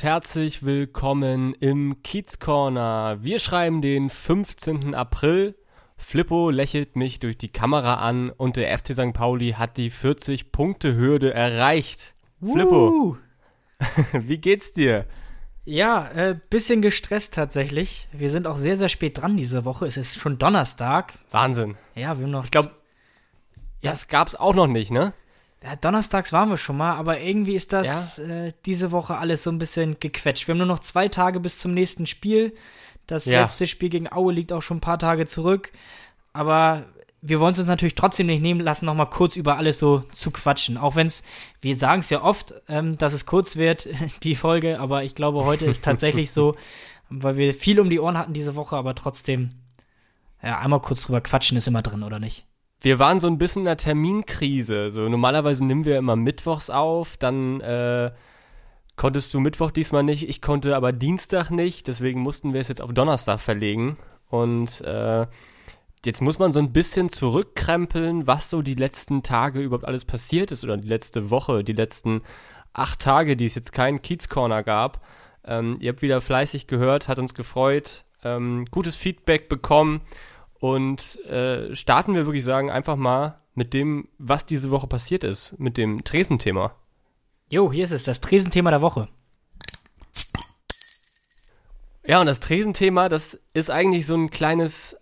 Und herzlich willkommen im Kiez Corner. Wir schreiben den 15. April. Flippo lächelt mich durch die Kamera an und der FC St. Pauli hat die 40-Punkte-Hürde erreicht. Flippo, wie geht's dir? Ja, äh, bisschen gestresst tatsächlich. Wir sind auch sehr, sehr spät dran diese Woche. Es ist schon Donnerstag. Wahnsinn. Ja, wir haben noch. Ich glaube, das gab's auch noch nicht, ne? Ja, donnerstags waren wir schon mal, aber irgendwie ist das ja? äh, diese Woche alles so ein bisschen gequetscht. Wir haben nur noch zwei Tage bis zum nächsten Spiel. Das ja. letzte Spiel gegen Aue liegt auch schon ein paar Tage zurück. Aber wir wollen es uns natürlich trotzdem nicht nehmen lassen, nochmal kurz über alles so zu quatschen. Auch wenn es, wir sagen es ja oft, ähm, dass es kurz wird, die Folge, aber ich glaube, heute ist tatsächlich so, weil wir viel um die Ohren hatten diese Woche, aber trotzdem, ja, einmal kurz drüber quatschen ist immer drin, oder nicht? Wir waren so ein bisschen in einer Terminkrise. So normalerweise nehmen wir immer mittwochs auf, dann äh, konntest du Mittwoch diesmal nicht, ich konnte aber Dienstag nicht, deswegen mussten wir es jetzt auf Donnerstag verlegen. Und äh, jetzt muss man so ein bisschen zurückkrempeln, was so die letzten Tage überhaupt alles passiert ist oder die letzte Woche, die letzten acht Tage, die es jetzt keinen Kiez Corner gab. Ähm, ihr habt wieder fleißig gehört, hat uns gefreut, ähm, gutes Feedback bekommen. Und äh, starten wir wirklich sagen, einfach mal mit dem, was diese Woche passiert ist, mit dem Tresenthema. Jo, hier ist es, das Tresenthema der Woche. Ja, und das Tresenthema, das ist eigentlich so ein kleines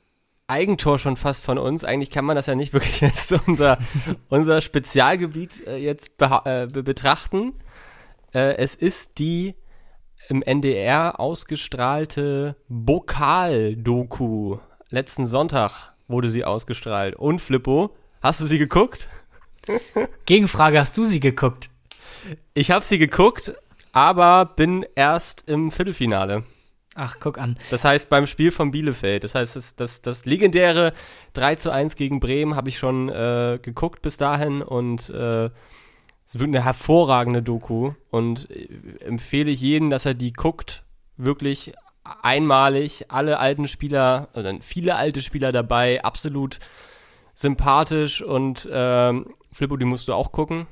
Eigentor schon fast von uns. Eigentlich kann man das ja nicht wirklich als unser, unser Spezialgebiet äh, jetzt äh, betrachten. Äh, es ist die im NDR ausgestrahlte Bokal-Doku letzten Sonntag wurde sie ausgestrahlt. Und Flippo, hast du sie geguckt? Gegenfrage, hast du sie geguckt? Ich habe sie geguckt, aber bin erst im Viertelfinale. Ach, guck an. Das heißt, beim Spiel von Bielefeld. Das heißt, das, das, das legendäre 3 zu 1 gegen Bremen habe ich schon äh, geguckt bis dahin und äh, es wird eine hervorragende Doku und äh, empfehle ich jedem, dass er die guckt. Wirklich einmalig, alle alten Spieler, oder viele alte Spieler dabei, absolut sympathisch und ähm, Flippo, die musst du auch gucken.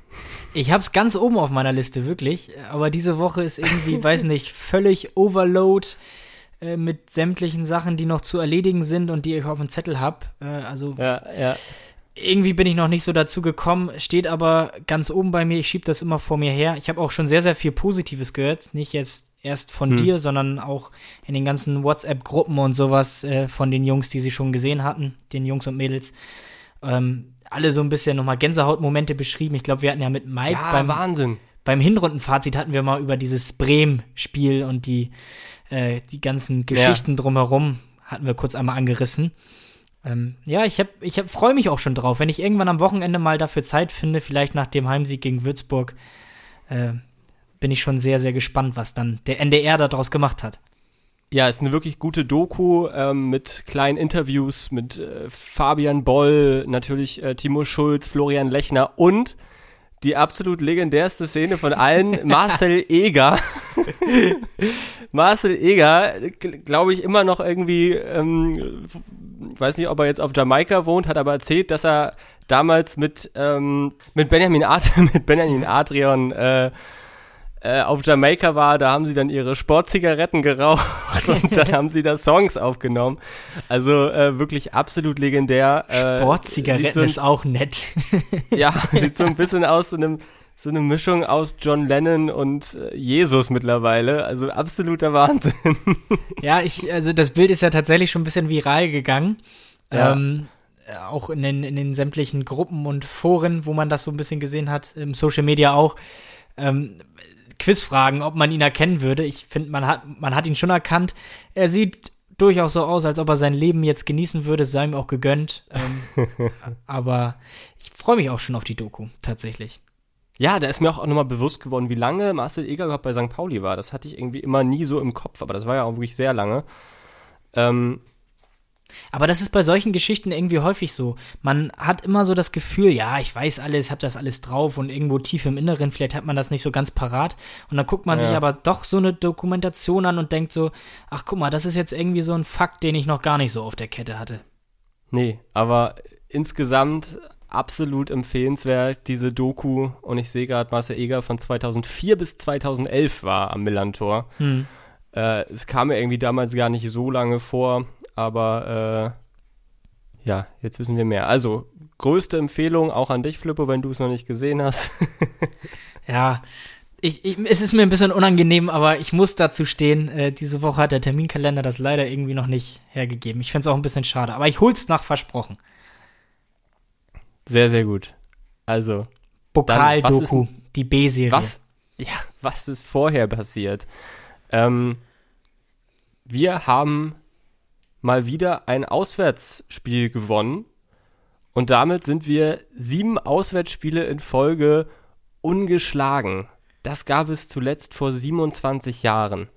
Ich hab's ganz oben auf meiner Liste, wirklich. Aber diese Woche ist irgendwie, weiß nicht, völlig Overload äh, mit sämtlichen Sachen, die noch zu erledigen sind und die ich auf dem Zettel hab. Äh, also ja, ja. Irgendwie bin ich noch nicht so dazu gekommen, steht aber ganz oben bei mir. Ich schieb das immer vor mir her. Ich habe auch schon sehr, sehr viel Positives gehört. Nicht jetzt erst von hm. dir, sondern auch in den ganzen WhatsApp-Gruppen und sowas äh, von den Jungs, die sie schon gesehen hatten, den Jungs und Mädels. Ähm, alle so ein bisschen nochmal Gänsehautmomente beschrieben. Ich glaube, wir hatten ja mit Mike ja, beim, Wahnsinn. beim Hinrundenfazit hatten wir mal über dieses Bremen-Spiel und die, äh, die ganzen Geschichten ja. drumherum hatten wir kurz einmal angerissen. Ähm, ja, ich, hab, ich hab, freue mich auch schon drauf, wenn ich irgendwann am Wochenende mal dafür Zeit finde, vielleicht nach dem Heimsieg gegen Würzburg, äh, bin ich schon sehr, sehr gespannt, was dann der NDR daraus gemacht hat. Ja, ist eine wirklich gute Doku ähm, mit kleinen Interviews mit äh, Fabian Boll, natürlich äh, Timo Schulz, Florian Lechner und die absolut legendärste Szene von allen, Marcel Eger. Marcel Eger, glaube ich, immer noch irgendwie, ähm, weiß nicht, ob er jetzt auf Jamaika wohnt, hat aber erzählt, dass er damals mit, ähm, mit Benjamin, Ad mit Benjamin Adrian äh, äh, auf Jamaika war, da haben sie dann ihre Sportzigaretten geraucht und dann haben sie da Songs aufgenommen. Also äh, wirklich absolut legendär. Äh, Sportzigaretten so ein, ist auch nett. ja, sieht so ein bisschen aus, so, einem, so eine Mischung aus John Lennon und äh, Jesus mittlerweile. Also absoluter Wahnsinn. ja, ich, also das Bild ist ja tatsächlich schon ein bisschen viral gegangen. Ja. Ähm, auch in den, in den sämtlichen Gruppen und Foren, wo man das so ein bisschen gesehen hat, im Social Media auch. Ähm, Quizfragen, ob man ihn erkennen würde. Ich finde, man hat, man hat ihn schon erkannt. Er sieht durchaus so aus, als ob er sein Leben jetzt genießen würde, sei ihm auch gegönnt. Ähm, aber ich freue mich auch schon auf die Doku, tatsächlich. Ja, da ist mir auch nochmal bewusst geworden, wie lange Marcel Eger überhaupt bei St. Pauli war. Das hatte ich irgendwie immer nie so im Kopf, aber das war ja auch wirklich sehr lange. Ähm, aber das ist bei solchen Geschichten irgendwie häufig so. Man hat immer so das Gefühl, ja, ich weiß alles, hab das alles drauf und irgendwo tief im Inneren, vielleicht hat man das nicht so ganz parat. Und dann guckt man ja. sich aber doch so eine Dokumentation an und denkt so, ach guck mal, das ist jetzt irgendwie so ein Fakt, den ich noch gar nicht so auf der Kette hatte. Nee, aber insgesamt absolut empfehlenswert, diese Doku. Und ich sehe gerade, Marcel Eger von 2004 bis 2011 war am Millantor. Hm. Äh, es kam mir irgendwie damals gar nicht so lange vor aber äh, ja, jetzt wissen wir mehr. Also, größte Empfehlung auch an dich, Flippo, wenn du es noch nicht gesehen hast. ja, ich, ich, es ist mir ein bisschen unangenehm, aber ich muss dazu stehen. Äh, diese Woche hat der Terminkalender das leider irgendwie noch nicht hergegeben. Ich finde es auch ein bisschen schade, aber ich hol's nach versprochen. Sehr, sehr gut. Also. Pokal-Doku, die B-Serie. Was, ja, was ist vorher passiert? Ähm, wir haben mal wieder ein Auswärtsspiel gewonnen. Und damit sind wir sieben Auswärtsspiele in Folge ungeschlagen. Das gab es zuletzt vor 27 Jahren.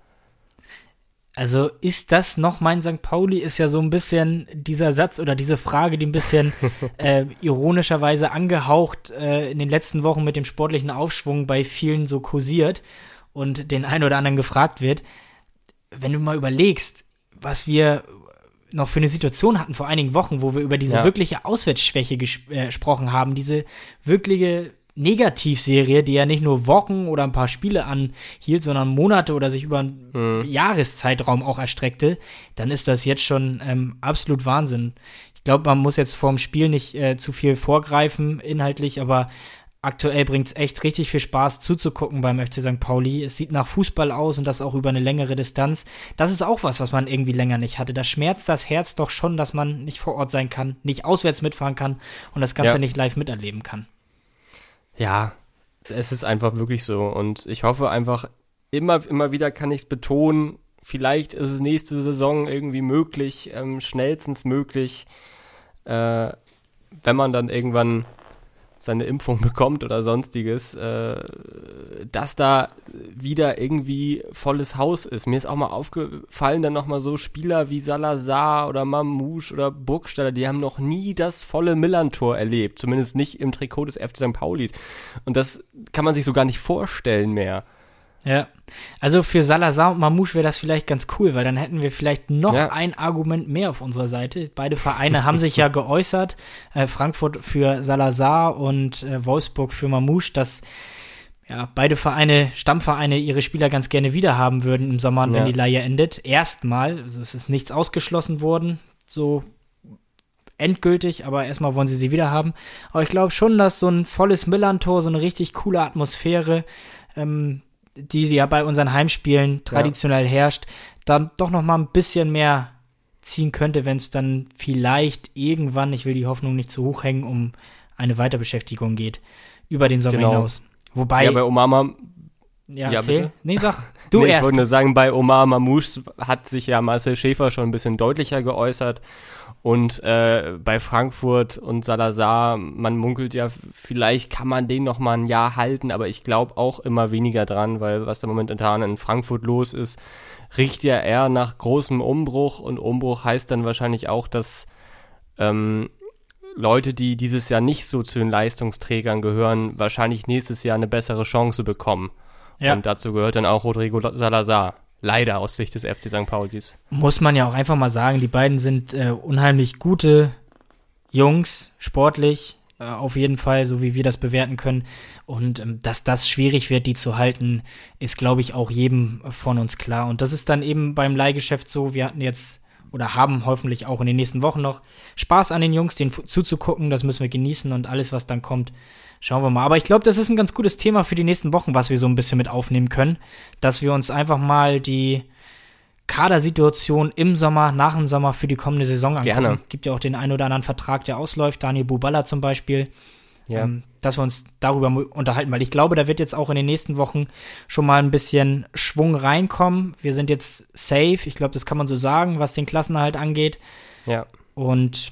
Also ist das noch mein St. Pauli? Ist ja so ein bisschen dieser Satz oder diese Frage, die ein bisschen äh, ironischerweise angehaucht äh, in den letzten Wochen mit dem sportlichen Aufschwung bei vielen so kursiert und den einen oder anderen gefragt wird. Wenn du mal überlegst, was wir noch für eine Situation hatten vor einigen Wochen, wo wir über diese ja. wirkliche Auswärtsschwäche äh, gesprochen haben, diese wirkliche Negativserie, die ja nicht nur Wochen oder ein paar Spiele anhielt, sondern Monate oder sich über einen mhm. Jahreszeitraum auch erstreckte, dann ist das jetzt schon ähm, absolut Wahnsinn. Ich glaube, man muss jetzt vorm Spiel nicht äh, zu viel vorgreifen inhaltlich, aber aktuell bringt es echt richtig viel Spaß zuzugucken beim FC St. Pauli. Es sieht nach Fußball aus und das auch über eine längere Distanz. Das ist auch was, was man irgendwie länger nicht hatte. Da schmerzt das Herz doch schon, dass man nicht vor Ort sein kann, nicht auswärts mitfahren kann und das Ganze ja. nicht live miterleben kann. Ja, es ist einfach wirklich so. Und ich hoffe einfach, immer, immer wieder kann ich es betonen, vielleicht ist es nächste Saison irgendwie möglich, ähm, schnellstens möglich, äh, wenn man dann irgendwann seine Impfung bekommt oder sonstiges, äh, dass da wieder irgendwie volles Haus ist. Mir ist auch mal aufgefallen, dann nochmal so Spieler wie Salazar oder Mamouche oder Burgstaller, die haben noch nie das volle Millantor erlebt, zumindest nicht im Trikot des FC St. Pauli. Und das kann man sich so gar nicht vorstellen mehr. Ja. Also für Salazar und Mamouche wäre das vielleicht ganz cool, weil dann hätten wir vielleicht noch ja. ein Argument mehr auf unserer Seite. Beide Vereine haben sich ja geäußert. Äh, Frankfurt für Salazar und äh, Wolfsburg für Mamouche, dass ja, beide Vereine, Stammvereine, ihre Spieler ganz gerne wieder haben würden im Sommer, ja. wenn die Leihe endet. Erstmal, also es ist nichts ausgeschlossen worden, so endgültig, aber erstmal wollen sie sie wieder haben. Aber ich glaube schon, dass so ein volles Millantor, so eine richtig coole Atmosphäre, ähm, die ja bei unseren Heimspielen traditionell ja. herrscht, dann doch noch mal ein bisschen mehr ziehen könnte, wenn es dann vielleicht irgendwann, ich will die Hoffnung nicht zu hoch hängen, um eine Weiterbeschäftigung geht, über den Sommer genau. hinaus. Wobei. Ja, bei Omama. Ja, ja. Bitte? Nee, sag. Du nee, erst. Ich wollte nur sagen, bei Omar Mamouche hat sich ja Marcel Schäfer schon ein bisschen deutlicher geäußert und äh, bei Frankfurt und Salazar, man munkelt ja, vielleicht kann man den noch mal ein Jahr halten, aber ich glaube auch immer weniger dran, weil was da momentan in Frankfurt los ist, riecht ja eher nach großem Umbruch und Umbruch heißt dann wahrscheinlich auch, dass ähm, Leute, die dieses Jahr nicht so zu den Leistungsträgern gehören, wahrscheinlich nächstes Jahr eine bessere Chance bekommen. Ja. Und dazu gehört dann auch Rodrigo Salazar. Leider aus Sicht des FC St. Paulis. Muss man ja auch einfach mal sagen, die beiden sind äh, unheimlich gute Jungs, sportlich, äh, auf jeden Fall, so wie wir das bewerten können. Und ähm, dass das schwierig wird, die zu halten, ist, glaube ich, auch jedem von uns klar. Und das ist dann eben beim Leihgeschäft so. Wir hatten jetzt oder haben hoffentlich auch in den nächsten Wochen noch Spaß an den Jungs, denen zuzugucken. Das müssen wir genießen und alles, was dann kommt, Schauen wir mal. Aber ich glaube, das ist ein ganz gutes Thema für die nächsten Wochen, was wir so ein bisschen mit aufnehmen können. Dass wir uns einfach mal die Kadersituation im Sommer, nach dem Sommer für die kommende Saison angucken. Gerne. Gibt ja auch den einen oder anderen Vertrag, der ausläuft. Daniel Buballa zum Beispiel. Ja. Ähm, dass wir uns darüber unterhalten, weil ich glaube, da wird jetzt auch in den nächsten Wochen schon mal ein bisschen Schwung reinkommen. Wir sind jetzt safe, ich glaube, das kann man so sagen, was den Klassenerhalt angeht. Ja. Und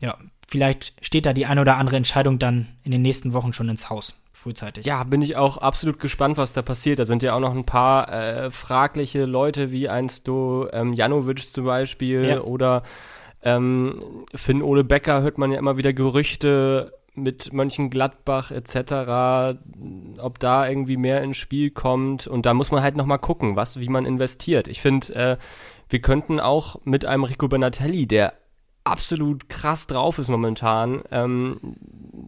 ja, vielleicht steht da die eine oder andere Entscheidung dann in den nächsten Wochen schon ins Haus. frühzeitig. Ja, bin ich auch absolut gespannt, was da passiert. Da sind ja auch noch ein paar äh, fragliche Leute, wie einst du ähm, Janovic zum Beispiel ja. oder ähm, Finn Ole Becker hört man ja immer wieder Gerüchte mit Mönchengladbach etc., ob da irgendwie mehr ins Spiel kommt. Und da muss man halt nochmal gucken, was, wie man investiert. Ich finde, äh, wir könnten auch mit einem Rico Benatelli, der absolut krass drauf ist momentan, ähm,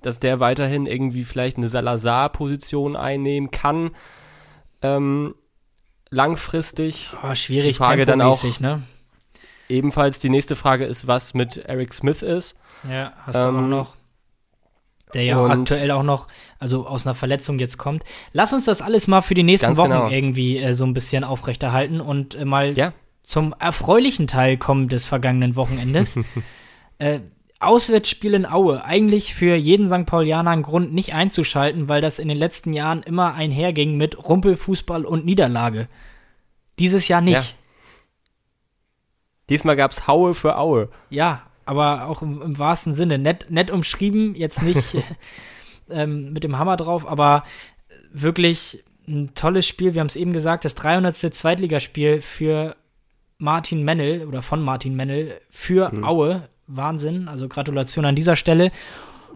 dass der weiterhin irgendwie vielleicht eine Salazar-Position einnehmen kann. Ähm, langfristig. Oh, schwierig, die Frage dann auch. Ne? Ebenfalls die nächste Frage ist, was mit Eric Smith ist. Ja, hast ähm, du auch noch. Der ja aktuell auch noch, also aus einer Verletzung jetzt kommt. Lass uns das alles mal für die nächsten Wochen genau. irgendwie äh, so ein bisschen aufrechterhalten und äh, mal ja. zum erfreulichen Teil kommen des vergangenen Wochenendes. äh, Auswärtsspiel in Aue. Eigentlich für jeden St. Paulianer ein Grund, nicht einzuschalten, weil das in den letzten Jahren immer einherging mit Rumpelfußball und Niederlage. Dieses Jahr nicht. Ja. Diesmal gab es Haue für Aue. Ja, aber auch im, im wahrsten Sinne. Nett, nett umschrieben, jetzt nicht ähm, mit dem Hammer drauf, aber wirklich ein tolles Spiel. Wir haben es eben gesagt, das 300. Zweitligaspiel für Martin Mennel oder von Martin Mennel für mhm. Aue. Wahnsinn. Also Gratulation an dieser Stelle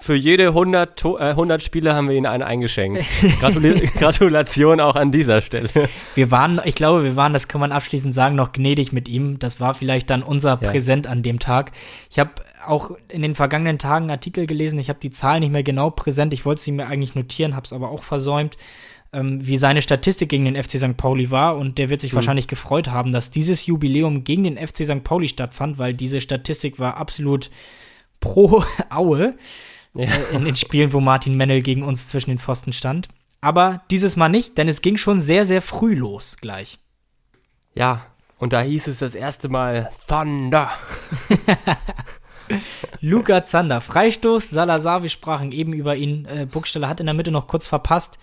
für jede 100, äh, 100 Spiele haben wir ihnen einen eingeschenkt. Gratul Gratulation auch an dieser Stelle. Wir waren, ich glaube, wir waren, das kann man abschließend sagen, noch gnädig mit ihm. Das war vielleicht dann unser ja. Präsent an dem Tag. Ich habe auch in den vergangenen Tagen Artikel gelesen. Ich habe die Zahlen nicht mehr genau präsent. Ich wollte sie mir eigentlich notieren, habe es aber auch versäumt, ähm, wie seine Statistik gegen den FC St. Pauli war. Und der wird sich mhm. wahrscheinlich gefreut haben, dass dieses Jubiläum gegen den FC St. Pauli stattfand, weil diese Statistik war absolut pro Aue ja. äh, in den Spielen, wo Martin Mennel gegen uns zwischen den Pfosten stand. Aber dieses Mal nicht, denn es ging schon sehr, sehr früh los gleich. Ja, und da hieß es das erste Mal Thunder. Luca Zander, Freistoß, Salazar, wir sprachen eben über ihn. Äh, Burgstaller hat in der Mitte noch kurz verpasst,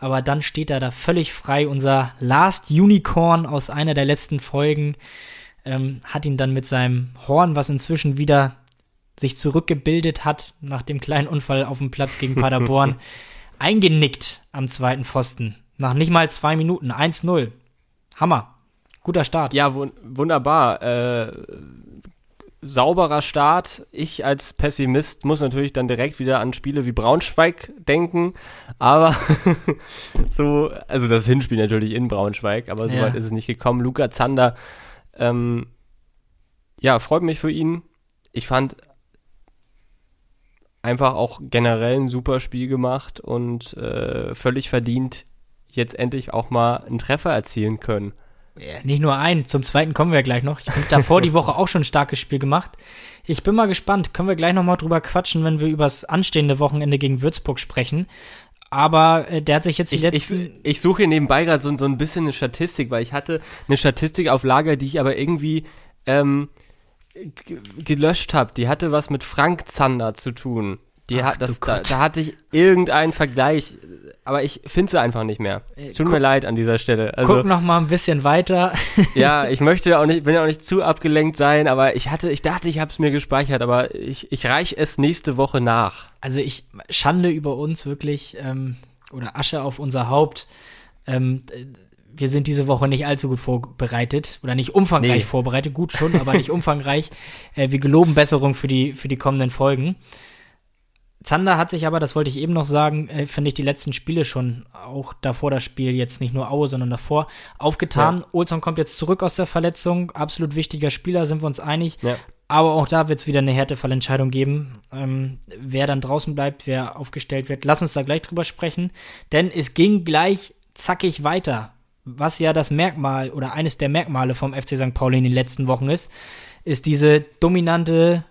aber dann steht er da völlig frei. Unser Last Unicorn aus einer der letzten Folgen ähm, hat ihn dann mit seinem Horn, was inzwischen wieder sich zurückgebildet hat nach dem kleinen Unfall auf dem Platz gegen Paderborn, eingenickt am zweiten Pfosten. Nach nicht mal zwei Minuten. 1-0. Hammer. Guter Start. Ja, wun wunderbar. Äh, sauberer Start. Ich als Pessimist muss natürlich dann direkt wieder an Spiele wie Braunschweig denken. Aber so, also das Hinspiel natürlich in Braunschweig, aber soweit ja. ist es nicht gekommen. Luca Zander, ähm, ja, freut mich für ihn. Ich fand einfach auch generell ein super Spiel gemacht und äh, völlig verdient jetzt endlich auch mal einen Treffer erzielen können. Ja, nicht nur einen, zum zweiten kommen wir gleich noch. Ich habe davor die Woche auch schon ein starkes Spiel gemacht. Ich bin mal gespannt, können wir gleich noch mal drüber quatschen, wenn wir über das anstehende Wochenende gegen Würzburg sprechen. Aber äh, der hat sich jetzt die ich, letzten. Ich, ich suche hier nebenbei gerade so, so ein bisschen eine Statistik, weil ich hatte eine Statistik auf Lager, die ich aber irgendwie ähm, gelöscht habe. Die hatte was mit Frank Zander zu tun. Die Ach, hat, das, da, da, hatte ich irgendeinen Vergleich, aber ich finde sie einfach nicht mehr. Es tut guck, mir leid an dieser Stelle. Also, guck noch mal ein bisschen weiter. ja, ich möchte auch nicht, will auch nicht zu abgelenkt sein, aber ich hatte, ich dachte, ich habe es mir gespeichert, aber ich, ich reiche es nächste Woche nach. Also ich Schande über uns wirklich ähm, oder Asche auf unser Haupt. Ähm, wir sind diese Woche nicht allzu gut vorbereitet oder nicht umfangreich nee. vorbereitet, gut schon, aber nicht umfangreich. Äh, wir geloben Besserung für die, für die kommenden Folgen. Zander hat sich aber, das wollte ich eben noch sagen, äh, finde ich die letzten Spiele schon, auch davor das Spiel, jetzt nicht nur Aue, sondern davor, aufgetan. Ja. Olson kommt jetzt zurück aus der Verletzung, absolut wichtiger Spieler, sind wir uns einig. Ja. Aber auch da wird es wieder eine Härtefallentscheidung geben, ähm, wer dann draußen bleibt, wer aufgestellt wird. Lass uns da gleich drüber sprechen, denn es ging gleich zackig weiter was ja das Merkmal oder eines der Merkmale vom FC St. Pauli in den letzten Wochen ist, ist diese dominante,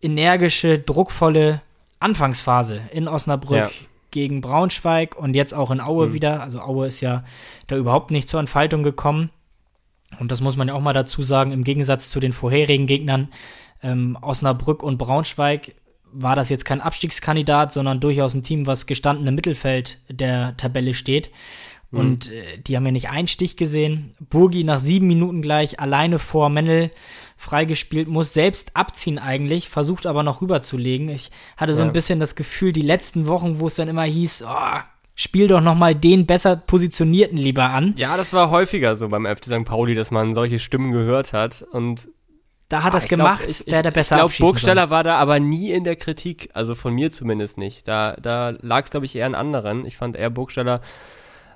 energische, druckvolle Anfangsphase in Osnabrück ja. gegen Braunschweig und jetzt auch in Aue mhm. wieder. Also Aue ist ja da überhaupt nicht zur Entfaltung gekommen. Und das muss man ja auch mal dazu sagen, im Gegensatz zu den vorherigen Gegnern ähm, Osnabrück und Braunschweig war das jetzt kein Abstiegskandidat, sondern durchaus ein Team, was gestanden im Mittelfeld der Tabelle steht. Mhm. Und äh, die haben ja nicht einen Stich gesehen. Burgi nach sieben Minuten gleich alleine vor Mendel freigespielt, muss selbst abziehen eigentlich, versucht aber noch rüberzulegen. Ich hatte so ja. ein bisschen das Gefühl, die letzten Wochen, wo es dann immer hieß, oh, spiel doch noch mal den besser positionierten lieber an. Ja, das war häufiger so beim FC St. Pauli, dass man solche Stimmen gehört hat und da hat er es gemacht, glaub, ich, der der besser Ich glaube, Burgsteller war da aber nie in der Kritik, also von mir zumindest nicht. Da, da lag es, glaube ich, eher an anderen. Ich fand eher, Burgsteller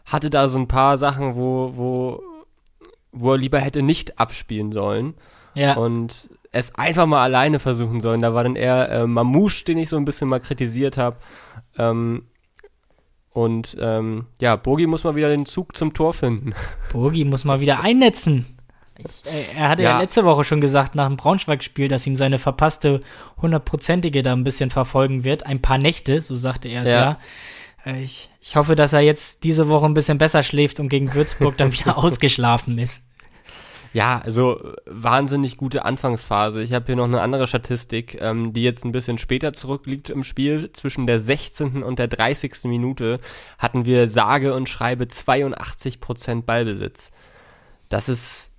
hatte da so ein paar Sachen, wo, wo, wo er lieber hätte nicht abspielen sollen. Ja. Und es einfach mal alleine versuchen sollen. Da war dann eher äh, Mamouche, den ich so ein bisschen mal kritisiert habe. Ähm, und ähm, ja, Bogi muss mal wieder den Zug zum Tor finden. Bogi muss mal wieder einnetzen. Ich, äh, er hatte ja. ja. letzte Woche schon gesagt, nach dem Braunschweig-Spiel, dass ihm seine verpasste hundertprozentige da ein bisschen verfolgen wird. Ein paar Nächte, so sagte er es ja. ja. Äh, ich, ich hoffe, dass er jetzt diese Woche ein bisschen besser schläft und gegen Würzburg dann wieder ausgeschlafen ist. Ja, also wahnsinnig gute Anfangsphase. Ich habe hier noch eine andere Statistik, ähm, die jetzt ein bisschen später zurückliegt im Spiel. Zwischen der 16. und der 30. Minute hatten wir sage und schreibe 82% Ballbesitz. Das ist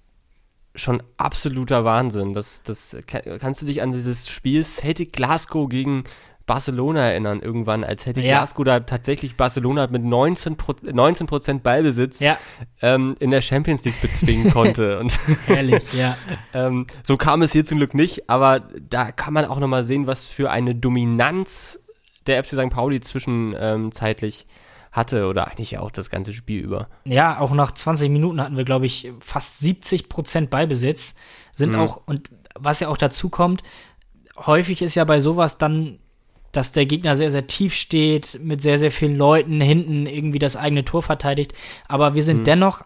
schon absoluter Wahnsinn. Das, das kannst du dich an dieses Spiel Celtic Glasgow gegen Barcelona erinnern irgendwann, als hätte ja. Glasgow da tatsächlich Barcelona mit 19 Prozent Ballbesitz ja. ähm, in der Champions League bezwingen konnte. Und Ehrlich, ja. ähm, so kam es hier zum Glück nicht, aber da kann man auch nochmal sehen, was für eine Dominanz der FC St. Pauli zwischenzeitlich ähm, hatte oder eigentlich auch das ganze Spiel über. Ja, auch nach 20 Minuten hatten wir, glaube ich, fast 70 Prozent Ballbesitz. Sind mhm. auch, und was ja auch dazu kommt, häufig ist ja bei sowas dann, dass der Gegner sehr, sehr tief steht, mit sehr, sehr vielen Leuten hinten irgendwie das eigene Tor verteidigt. Aber wir sind mhm. dennoch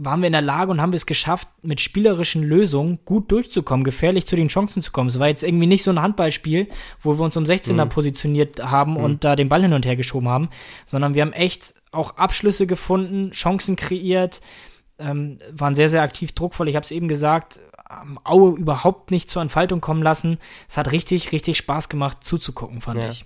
waren wir in der Lage und haben wir es geschafft, mit spielerischen Lösungen gut durchzukommen, gefährlich zu den Chancen zu kommen. Es war jetzt irgendwie nicht so ein Handballspiel, wo wir uns um 16er mhm. positioniert haben mhm. und da den Ball hin und her geschoben haben, sondern wir haben echt auch Abschlüsse gefunden, Chancen kreiert, ähm, waren sehr, sehr aktiv, druckvoll. Ich habe es eben gesagt, Aue überhaupt nicht zur Entfaltung kommen lassen. Es hat richtig, richtig Spaß gemacht zuzugucken, fand ja. ich.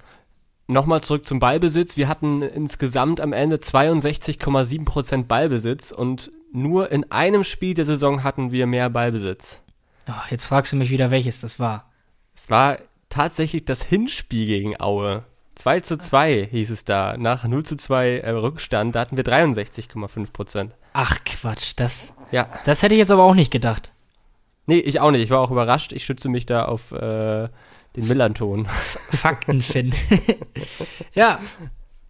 Nochmal zurück zum Ballbesitz. Wir hatten insgesamt am Ende 62,7% Ballbesitz und nur in einem Spiel der Saison hatten wir mehr Ballbesitz. Oh, jetzt fragst du mich wieder, welches das war. Es war tatsächlich das Hinspiel gegen Aue. 2 zu 2 hieß es da. Nach 0 zu 2 äh, Rückstand, da hatten wir 63,5% Ach Quatsch, das, ja. das hätte ich jetzt aber auch nicht gedacht. Nee, ich auch nicht. Ich war auch überrascht. Ich stütze mich da auf äh, den Millanton. Fakten finden. ja,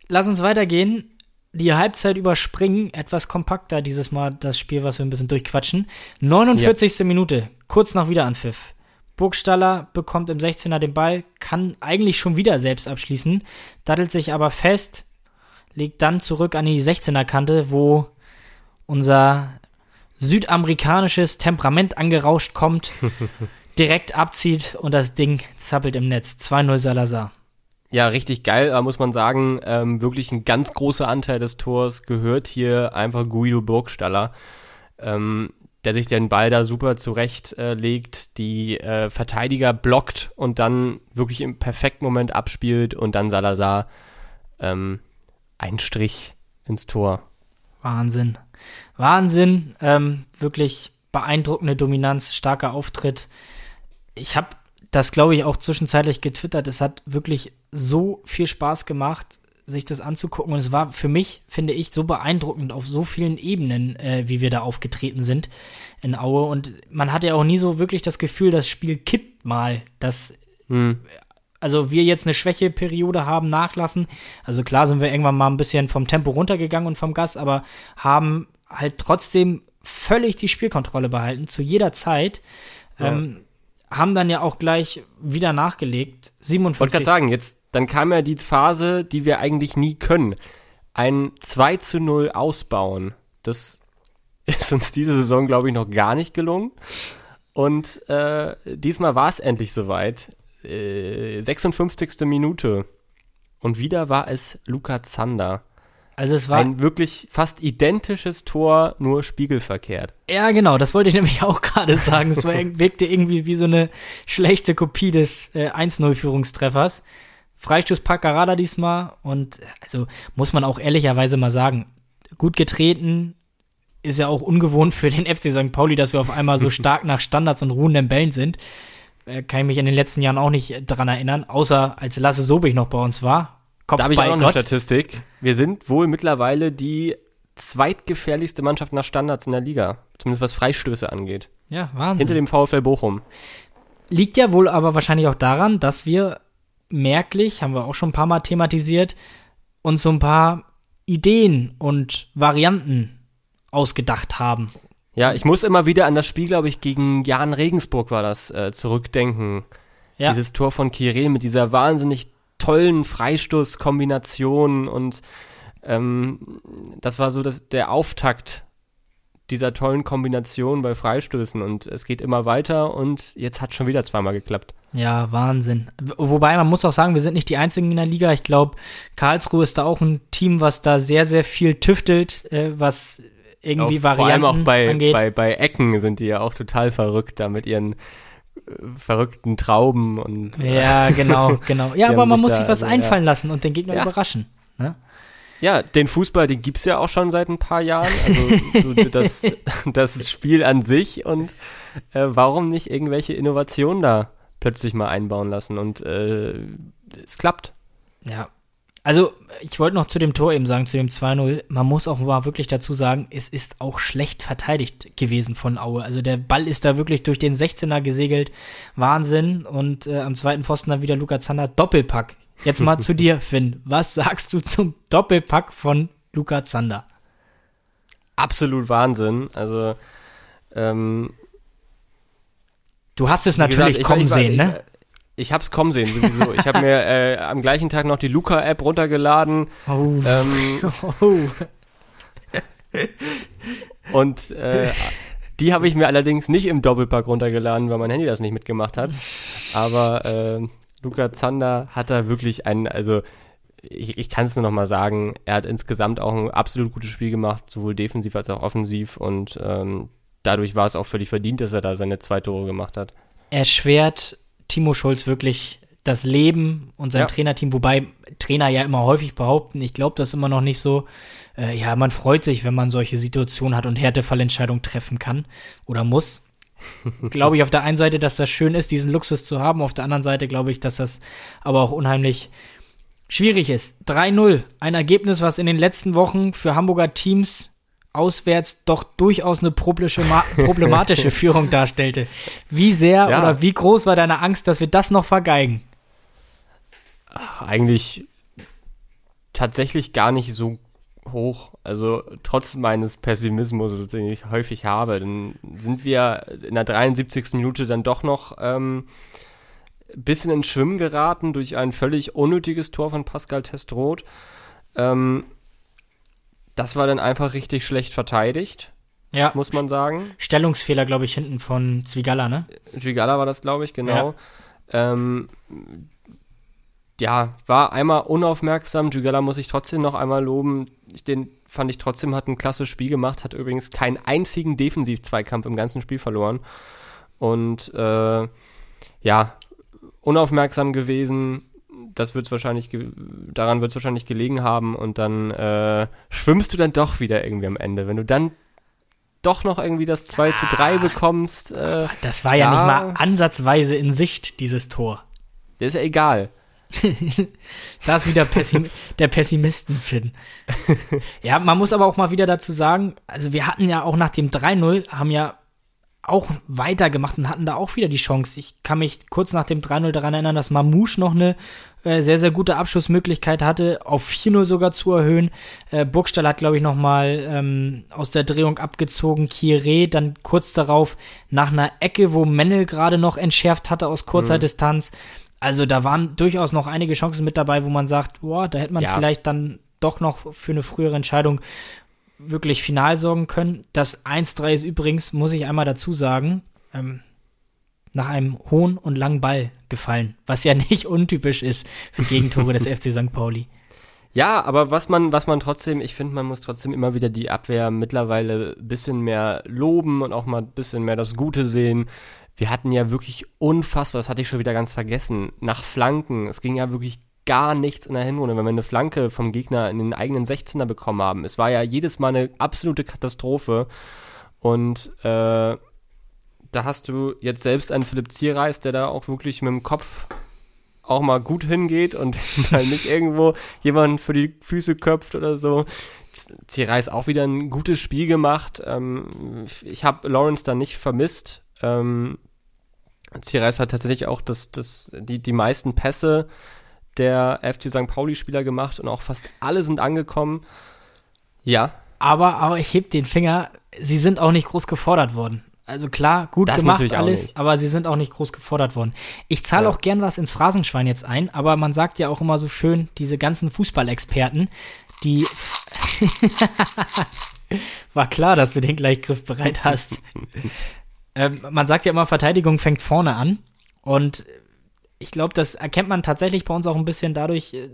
lass uns weitergehen die Halbzeit überspringen, etwas kompakter dieses Mal das Spiel, was wir ein bisschen durchquatschen. 49. Ja. Minute, kurz nach Wiederanpfiff. Burgstaller bekommt im 16er den Ball, kann eigentlich schon wieder selbst abschließen, daddelt sich aber fest, legt dann zurück an die 16er Kante, wo unser südamerikanisches Temperament angerauscht kommt, direkt abzieht und das Ding zappelt im Netz. 2-0 Salazar. Ja, richtig geil, da muss man sagen, ähm, wirklich ein ganz großer Anteil des Tors gehört hier einfach Guido Burgstaller, ähm, der sich den Ball da super zurechtlegt, äh, die äh, Verteidiger blockt und dann wirklich im perfekten Moment abspielt und dann Salazar ähm, ein Strich ins Tor. Wahnsinn. Wahnsinn, ähm, wirklich beeindruckende Dominanz, starker Auftritt. Ich habe das, glaube ich, auch zwischenzeitlich getwittert. Es hat wirklich so viel Spaß gemacht, sich das anzugucken. Und es war für mich, finde ich, so beeindruckend auf so vielen Ebenen, äh, wie wir da aufgetreten sind in Aue. Und man hatte ja auch nie so wirklich das Gefühl, das Spiel kippt mal. Dass, hm. Also wir jetzt eine Schwächeperiode haben nachlassen. Also klar sind wir irgendwann mal ein bisschen vom Tempo runtergegangen und vom Gas, aber haben halt trotzdem völlig die Spielkontrolle behalten, zu jeder Zeit. Ja. Ähm, haben dann ja auch gleich wieder nachgelegt. 57. Wollte gerade sagen, jetzt, dann kam ja die Phase, die wir eigentlich nie können. Ein 2 zu 0 ausbauen. Das ist uns diese Saison, glaube ich, noch gar nicht gelungen. Und äh, diesmal war es endlich soweit. Äh, 56. Minute. Und wieder war es Luca Zander. Also es war ein wirklich fast identisches Tor, nur spiegelverkehrt. Ja, genau, das wollte ich nämlich auch gerade sagen. Es war, wirkte irgendwie wie so eine schlechte Kopie des äh, 1-0-Führungstreffers. Freistoß Paccarada diesmal und also muss man auch ehrlicherweise mal sagen, gut getreten. Ist ja auch ungewohnt für den FC St. Pauli, dass wir auf einmal so stark nach Standards und ruhenden Bällen sind. Äh, kann ich mich in den letzten Jahren auch nicht dran erinnern, außer als Lasse Sobich noch bei uns war. Kopf da habe ich auch noch Gott. eine Statistik. Wir sind wohl mittlerweile die zweitgefährlichste Mannschaft nach Standards in der Liga. Zumindest was Freistöße angeht. Ja, Wahnsinn. Hinter dem VfL Bochum. Liegt ja wohl aber wahrscheinlich auch daran, dass wir merklich, haben wir auch schon ein paar Mal thematisiert, uns so ein paar Ideen und Varianten ausgedacht haben. Ja, ich muss immer wieder an das Spiel, glaube ich, gegen Jan Regensburg war das, äh, zurückdenken. Ja. Dieses Tor von Kire mit dieser wahnsinnig tollen Freistoßkombination und ähm, das war so das, der Auftakt dieser tollen Kombination bei Freistößen und es geht immer weiter und jetzt hat schon wieder zweimal geklappt. Ja, Wahnsinn. Wobei man muss auch sagen, wir sind nicht die einzigen in der Liga. Ich glaube, Karlsruhe ist da auch ein Team, was da sehr, sehr viel tüftelt, äh, was irgendwie auch, Varianten Vor allem auch bei, angeht. bei, bei Ecken sind die ja auch total verrückt da mit ihren äh, verrückten Trauben und. Äh, ja, genau, genau. Ja, aber man muss sich was also, einfallen ja. lassen und den Gegner ja. überraschen. Ne? Ja, den Fußball, den gibt es ja auch schon seit ein paar Jahren. Also so das, das Spiel an sich und äh, warum nicht irgendwelche Innovationen da plötzlich mal einbauen lassen und äh, es klappt. Ja, also, ich wollte noch zu dem Tor eben sagen, zu dem 2-0. Man muss auch mal wirklich dazu sagen, es ist auch schlecht verteidigt gewesen von Aue. Also, der Ball ist da wirklich durch den 16er gesegelt. Wahnsinn. Und äh, am zweiten Pfosten dann wieder Luca Zander. Doppelpack. Jetzt mal zu dir, Finn. Was sagst du zum Doppelpack von Luca Zander? Absolut Wahnsinn. Also, ähm, Du hast es natürlich gesagt, kommen ich, sehen, ich, ne? Ich hab's kommen sehen, sowieso. ich habe mir äh, am gleichen Tag noch die Luca-App runtergeladen. Oh. Ähm, oh. und äh, die habe ich mir allerdings nicht im Doppelpack runtergeladen, weil mein Handy das nicht mitgemacht hat. Aber äh, Luca Zander hat da wirklich einen, also ich, ich kann es nur noch mal sagen, er hat insgesamt auch ein absolut gutes Spiel gemacht, sowohl defensiv als auch offensiv und ähm, dadurch war es auch völlig verdient, dass er da seine zwei Tore gemacht hat. Erschwert Timo Schulz wirklich das Leben und sein ja. Trainerteam, wobei Trainer ja immer häufig behaupten, ich glaube das immer noch nicht so. Äh, ja, man freut sich, wenn man solche Situationen hat und Härtefallentscheidungen treffen kann oder muss. glaube ich auf der einen Seite, dass das schön ist, diesen Luxus zu haben, auf der anderen Seite glaube ich, dass das aber auch unheimlich schwierig ist. 3-0, ein Ergebnis, was in den letzten Wochen für Hamburger Teams auswärts doch durchaus eine problematische Führung darstellte. Wie sehr ja. oder wie groß war deine Angst, dass wir das noch vergeigen? Ach, eigentlich tatsächlich gar nicht so hoch. Also trotz meines Pessimismus, den ich häufig habe, dann sind wir in der 73. Minute dann doch noch ähm, ein bisschen ins Schwimmen geraten durch ein völlig unnötiges Tor von Pascal Testroth. Ähm, das war dann einfach richtig schlecht verteidigt. Ja. Muss man sagen. Stellungsfehler, glaube ich, hinten von Zwigalla, ne? Zwigalla war das, glaube ich, genau. Ja. Ähm, ja, war einmal unaufmerksam. Zwigalla muss ich trotzdem noch einmal loben. Den fand ich trotzdem, hat ein klasse Spiel gemacht, hat übrigens keinen einzigen Defensiv-Zweikampf im ganzen Spiel verloren. Und äh, ja, unaufmerksam gewesen, das wird wahrscheinlich, daran wird es wahrscheinlich gelegen haben und dann äh, schwimmst du dann doch wieder irgendwie am Ende. Wenn du dann doch noch irgendwie das 2 ah, zu 3 bekommst. Äh, das war ja, ja, nicht mal ansatzweise in Sicht, dieses Tor. Das ist ja egal. da ist wieder Pessim der Pessimisten-Finn. ja, man muss aber auch mal wieder dazu sagen, also wir hatten ja auch nach dem 3-0, haben ja auch weitergemacht und hatten da auch wieder die Chance. Ich kann mich kurz nach dem 3-0 daran erinnern, dass Mamouche noch eine äh, sehr, sehr gute Abschlussmöglichkeit hatte, auf 4-0 sogar zu erhöhen. Äh, Burgstall hat, glaube ich, nochmal ähm, aus der Drehung abgezogen. Kire dann kurz darauf nach einer Ecke, wo Mennel gerade noch entschärft hatte aus kurzer mhm. Distanz. Also da waren durchaus noch einige Chancen mit dabei, wo man sagt, boah, da hätte man ja. vielleicht dann doch noch für eine frühere Entscheidung wirklich final sorgen können. Das 1-3 ist übrigens, muss ich einmal dazu sagen, ähm, nach einem hohen und langen Ball gefallen, was ja nicht untypisch ist für Gegentore des FC St. Pauli. Ja, aber was man, was man trotzdem, ich finde, man muss trotzdem immer wieder die Abwehr mittlerweile ein bisschen mehr loben und auch mal ein bisschen mehr das Gute sehen. Wir hatten ja wirklich unfassbar, das hatte ich schon wieder ganz vergessen, nach Flanken. Es ging ja wirklich gar nichts in der Hinrunde, wenn wir eine Flanke vom Gegner in den eigenen 16er bekommen haben. Es war ja jedes Mal eine absolute Katastrophe. Und äh, da hast du jetzt selbst einen Philipp Zierreis, der da auch wirklich mit dem Kopf auch mal gut hingeht und mal nicht irgendwo jemanden für die Füße köpft oder so. Zierreis auch wieder ein gutes Spiel gemacht. Ähm, ich habe Lawrence da nicht vermisst. Ähm, Zierreis hat tatsächlich auch das, das, die, die meisten Pässe der FC St. Pauli-Spieler gemacht und auch fast alle sind angekommen. Ja. Aber, aber ich heb den Finger, sie sind auch nicht groß gefordert worden. Also klar, gut das gemacht alles, aber sie sind auch nicht groß gefordert worden. Ich zahle ja. auch gern was ins Phrasenschwein jetzt ein, aber man sagt ja auch immer so schön, diese ganzen Fußballexperten, die war klar, dass du den gleich griffbereit hast. ähm, man sagt ja immer, Verteidigung fängt vorne an und ich glaube, das erkennt man tatsächlich bei uns auch ein bisschen dadurch, äh,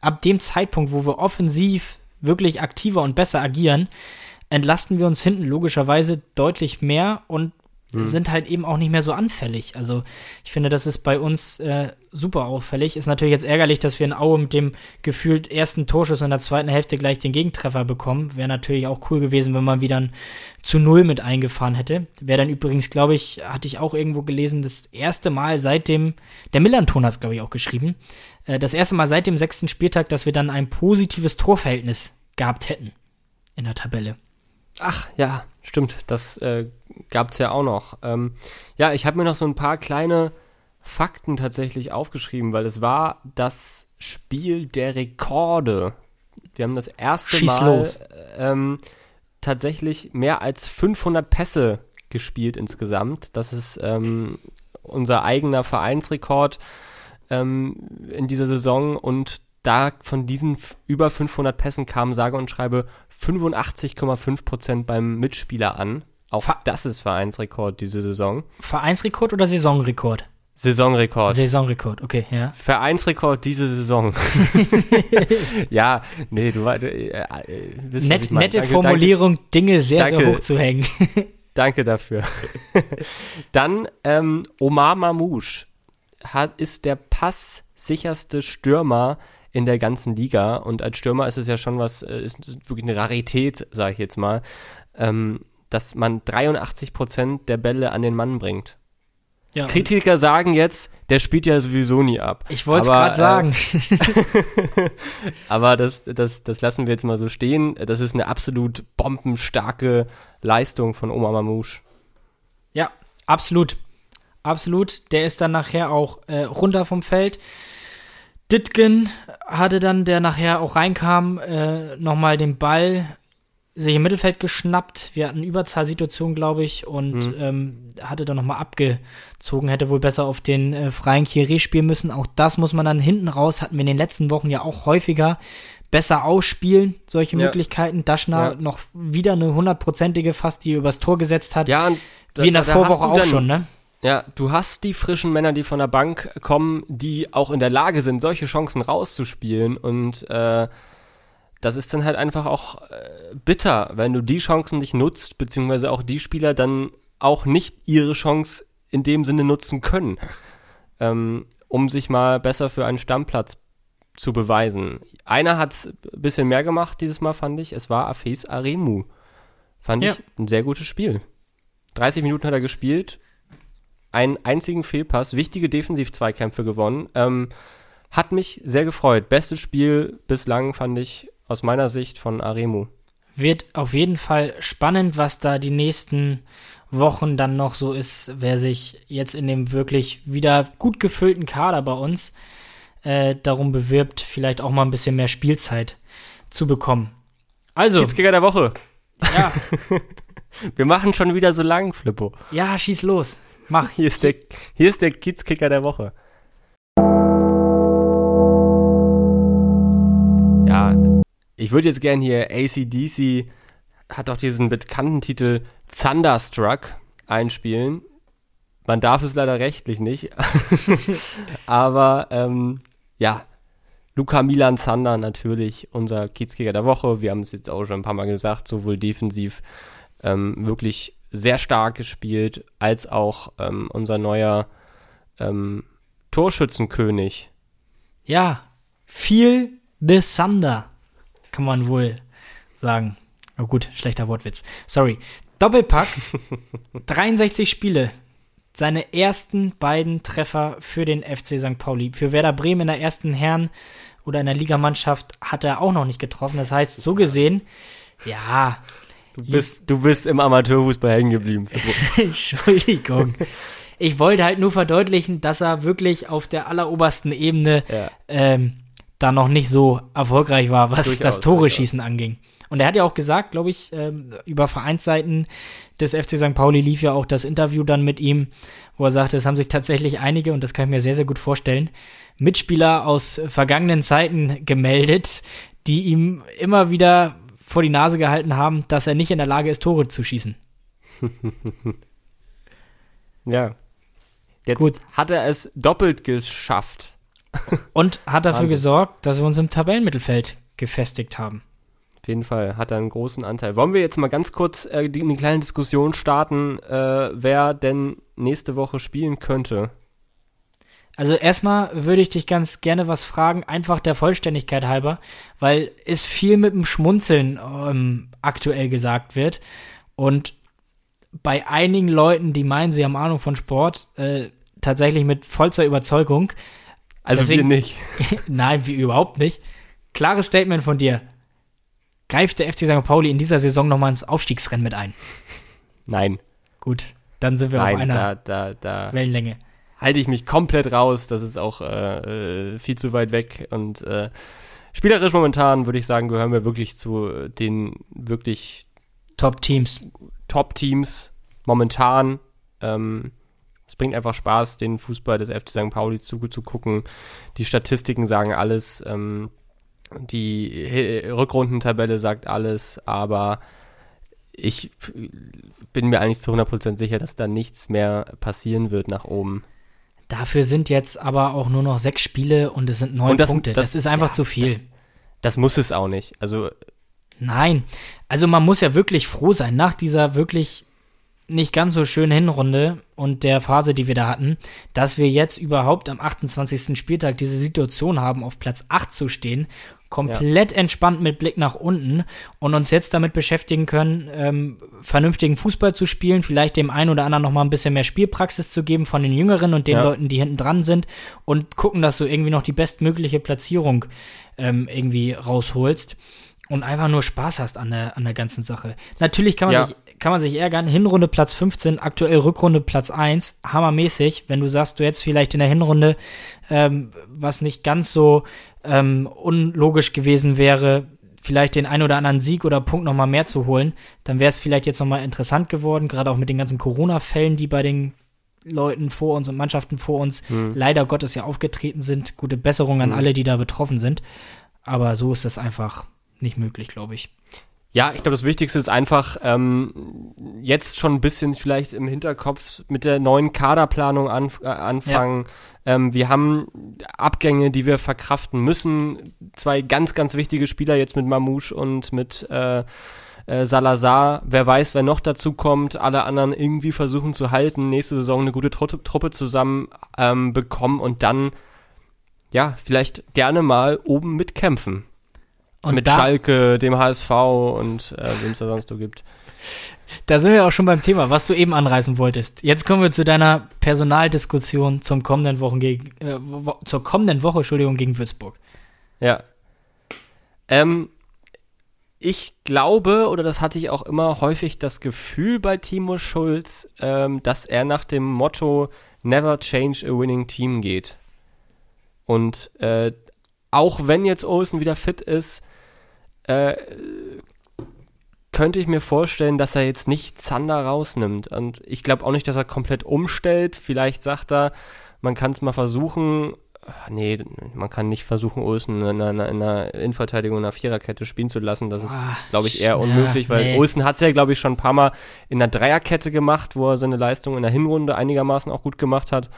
ab dem Zeitpunkt, wo wir offensiv wirklich aktiver und besser agieren, entlasten wir uns hinten logischerweise deutlich mehr und mhm. sind halt eben auch nicht mehr so anfällig. Also ich finde, das ist bei uns äh, super auffällig. Ist natürlich jetzt ärgerlich, dass wir in Aue mit dem gefühlt ersten Torschuss in der zweiten Hälfte gleich den Gegentreffer bekommen. Wäre natürlich auch cool gewesen, wenn man wieder ein zu Null mit eingefahren hätte. Wäre dann übrigens, glaube ich, hatte ich auch irgendwo gelesen, das erste Mal seit dem, der Millanton hat es, glaube ich, auch geschrieben, äh, das erste Mal seit dem sechsten Spieltag, dass wir dann ein positives Torverhältnis gehabt hätten in der Tabelle. Ach ja, stimmt. Das äh, gab es ja auch noch. Ähm, ja, ich habe mir noch so ein paar kleine Fakten tatsächlich aufgeschrieben, weil es war das Spiel der Rekorde. Wir haben das erste Schieß Mal ähm, tatsächlich mehr als 500 Pässe gespielt insgesamt. Das ist ähm, unser eigener Vereinsrekord ähm, in dieser Saison und da von diesen über 500 Pässen kamen sage und schreibe 85,5 Prozent beim Mitspieler an. Auch Ver das ist Vereinsrekord diese Saison. Vereinsrekord oder Saisonrekord? Saisonrekord. Saisonrekord, okay, ja. Vereinsrekord diese Saison. ja, nee, du, äh, äh, wisst, Net, Nette danke, Formulierung, danke, Dinge sehr, danke, sehr hoch zu hängen. danke dafür. Dann ähm, Omar Mamouche hat, ist der passsicherste Stürmer in der ganzen Liga. Und als Stürmer ist es ja schon was, äh, ist wirklich eine Rarität, sage ich jetzt mal, ähm, dass man 83 Prozent der Bälle an den Mann bringt. Ja, Kritiker sagen jetzt, der spielt ja sowieso nie ab. Ich wollte es gerade sagen. Äh, aber das, das, das lassen wir jetzt mal so stehen. Das ist eine absolut bombenstarke Leistung von Omar Mamouche. Ja, absolut. Absolut. Der ist dann nachher auch äh, runter vom Feld. Ditgen hatte dann, der nachher auch reinkam, äh, nochmal den Ball sich im Mittelfeld geschnappt. Wir hatten Überzahlsituation, glaube ich, und mhm. ähm, hatte dann nochmal abgezogen, hätte wohl besser auf den äh, freien Kieré spielen müssen. Auch das muss man dann hinten raus, hatten wir in den letzten Wochen ja auch häufiger besser ausspielen, solche ja. Möglichkeiten. Daschner ja. noch wieder eine hundertprozentige fast, die übers Tor gesetzt hat. Ja, da, Wie in der Vorwoche auch schon, ne? Ja, du hast die frischen Männer, die von der Bank kommen, die auch in der Lage sind, solche Chancen rauszuspielen. Und äh, das ist dann halt einfach auch äh, bitter, wenn du die Chancen nicht nutzt, beziehungsweise auch die Spieler dann auch nicht ihre Chance in dem Sinne nutzen können, ähm, um sich mal besser für einen Stammplatz zu beweisen. Einer hat es ein bisschen mehr gemacht dieses Mal, fand ich. Es war Afes Aremu. Fand ja. ich ein sehr gutes Spiel. 30 Minuten hat er gespielt, einen einzigen Fehlpass, wichtige Defensiv-Zweikämpfe gewonnen. Ähm, hat mich sehr gefreut. Bestes Spiel bislang fand ich aus meiner Sicht von Aremu. Wird auf jeden Fall spannend, was da die nächsten Wochen dann noch so ist, wer sich jetzt in dem wirklich wieder gut gefüllten Kader bei uns äh, darum bewirbt, vielleicht auch mal ein bisschen mehr Spielzeit zu bekommen. Also. Kiezkicker der Woche. Ja. Wir machen schon wieder so lang, Flippo. Ja, schieß los. Mach. Hier ist der, hier ist der Kiezkicker der Woche. Ja, ich würde jetzt gern hier ACDC hat auch diesen bekannten Titel Thunderstruck einspielen. Man darf es leider rechtlich nicht. Aber ähm, ja, Luca Milan Zander natürlich unser Kiezkicker der Woche. Wir haben es jetzt auch schon ein paar Mal gesagt, sowohl defensiv ähm, wirklich sehr stark gespielt, als auch ähm, unser neuer ähm, Torschützenkönig. ja, viel the Thunder, kann man wohl sagen. Oh gut, schlechter Wortwitz. Sorry. Doppelpack, 63 Spiele. Seine ersten beiden Treffer für den FC St. Pauli. Für Werder Bremen in der ersten Herren oder in der Ligamannschaft hat er auch noch nicht getroffen. Das heißt, so gesehen, ja. Du bist, du bist im Amateurfußball hängen geblieben. Entschuldigung. Ich wollte halt nur verdeutlichen, dass er wirklich auf der allerobersten Ebene ja. ähm, da noch nicht so erfolgreich war, was Durchaus, das Tore-Schießen anging. Und er hat ja auch gesagt, glaube ich, ähm, über Vereinsseiten des FC St. Pauli lief ja auch das Interview dann mit ihm, wo er sagte, es haben sich tatsächlich einige, und das kann ich mir sehr, sehr gut vorstellen, Mitspieler aus vergangenen Zeiten gemeldet, die ihm immer wieder vor die Nase gehalten haben, dass er nicht in der Lage ist, Tore zu schießen. ja. Jetzt Gut. hat er es doppelt geschafft. Und hat dafür Wahnsinn. gesorgt, dass wir uns im Tabellenmittelfeld gefestigt haben. Auf jeden Fall hat er einen großen Anteil. Wollen wir jetzt mal ganz kurz äh, die, eine kleine Diskussion starten, äh, wer denn nächste Woche spielen könnte? Also erstmal würde ich dich ganz gerne was fragen, einfach der Vollständigkeit halber, weil es viel mit dem Schmunzeln ähm, aktuell gesagt wird. Und bei einigen Leuten, die meinen, sie haben Ahnung von Sport, äh, tatsächlich mit vollster Überzeugung. Also Deswegen, wir nicht. nein, wir überhaupt nicht. Klares Statement von dir greift der FC St. Pauli in dieser Saison nochmal ins Aufstiegsrennen mit ein? Nein. Gut, dann sind wir Nein, auf einer da, da, da Wellenlänge. Halte ich mich komplett raus, das ist auch äh, viel zu weit weg und äh, spielerisch momentan würde ich sagen, gehören wir wirklich zu den wirklich Top-Teams. Top-Teams momentan. Ähm, es bringt einfach Spaß, den Fußball des FC St. Pauli zu, zu gucken. Die Statistiken sagen alles. Ähm, die Rückrundentabelle sagt alles, aber ich bin mir eigentlich zu 100% sicher, dass da nichts mehr passieren wird nach oben. Dafür sind jetzt aber auch nur noch sechs Spiele und es sind neun das, Punkte. Das, das, ist einfach ja, zu viel. Das, das, muss es auch nicht. Also. Nein. Also man muss ja wirklich froh sein, nach dieser wirklich nicht ganz so schönen Hinrunde und der Phase, die wir da hatten, dass wir jetzt überhaupt am 28. Spieltag diese Situation haben, auf Platz 8 zu stehen komplett ja. entspannt mit Blick nach unten und uns jetzt damit beschäftigen können, ähm, vernünftigen Fußball zu spielen, vielleicht dem einen oder anderen noch mal ein bisschen mehr Spielpraxis zu geben von den Jüngeren und den ja. Leuten, die hinten dran sind und gucken, dass du irgendwie noch die bestmögliche Platzierung ähm, irgendwie rausholst und einfach nur Spaß hast an der, an der ganzen Sache. Natürlich kann man ja. sich kann man sich ärgern. Hinrunde Platz 15, aktuell Rückrunde Platz 1, hammermäßig. Wenn du sagst, du jetzt vielleicht in der Hinrunde, ähm, was nicht ganz so ähm, unlogisch gewesen wäre, vielleicht den ein oder anderen Sieg oder Punkt nochmal mehr zu holen, dann wäre es vielleicht jetzt nochmal interessant geworden, gerade auch mit den ganzen Corona-Fällen, die bei den Leuten vor uns und Mannschaften vor uns mhm. leider Gottes ja aufgetreten sind. Gute Besserung an mhm. alle, die da betroffen sind. Aber so ist das einfach nicht möglich, glaube ich. Ja, ich glaube, das Wichtigste ist einfach ähm, jetzt schon ein bisschen vielleicht im Hinterkopf mit der neuen Kaderplanung an, äh, anfangen. Ja. Ähm, wir haben Abgänge, die wir verkraften müssen. Zwei ganz, ganz wichtige Spieler jetzt mit Mamouche und mit äh, äh, Salazar. Wer weiß, wer noch dazu kommt. Alle anderen irgendwie versuchen zu halten. Nächste Saison eine gute Tru Truppe zusammen ähm, bekommen und dann ja vielleicht gerne mal oben mitkämpfen. Und mit Schalke, dem HSV und äh, wem es da sonst so gibt. Da sind wir auch schon beim Thema, was du eben anreißen wolltest. Jetzt kommen wir zu deiner Personaldiskussion zum kommenden Wochen gegen, äh, wo, zur kommenden Woche, Entschuldigung, gegen Würzburg. Ja. Ähm, ich glaube, oder das hatte ich auch immer häufig das Gefühl bei Timo Schulz, ähm, dass er nach dem Motto Never change a winning team geht. Und äh, auch wenn jetzt Olsen wieder fit ist, äh, könnte ich mir vorstellen, dass er jetzt nicht Zander rausnimmt. Und ich glaube auch nicht, dass er komplett umstellt. Vielleicht sagt er, man kann es mal versuchen. Nee, man kann nicht versuchen, Olsen in einer, in einer Innenverteidigung in einer Viererkette spielen zu lassen. Das ist, glaube ich, eher unmöglich, weil nee. Olsen hat es ja, glaube ich, schon ein paar Mal in einer Dreierkette gemacht, wo er seine Leistung in der Hinrunde einigermaßen auch gut gemacht hat.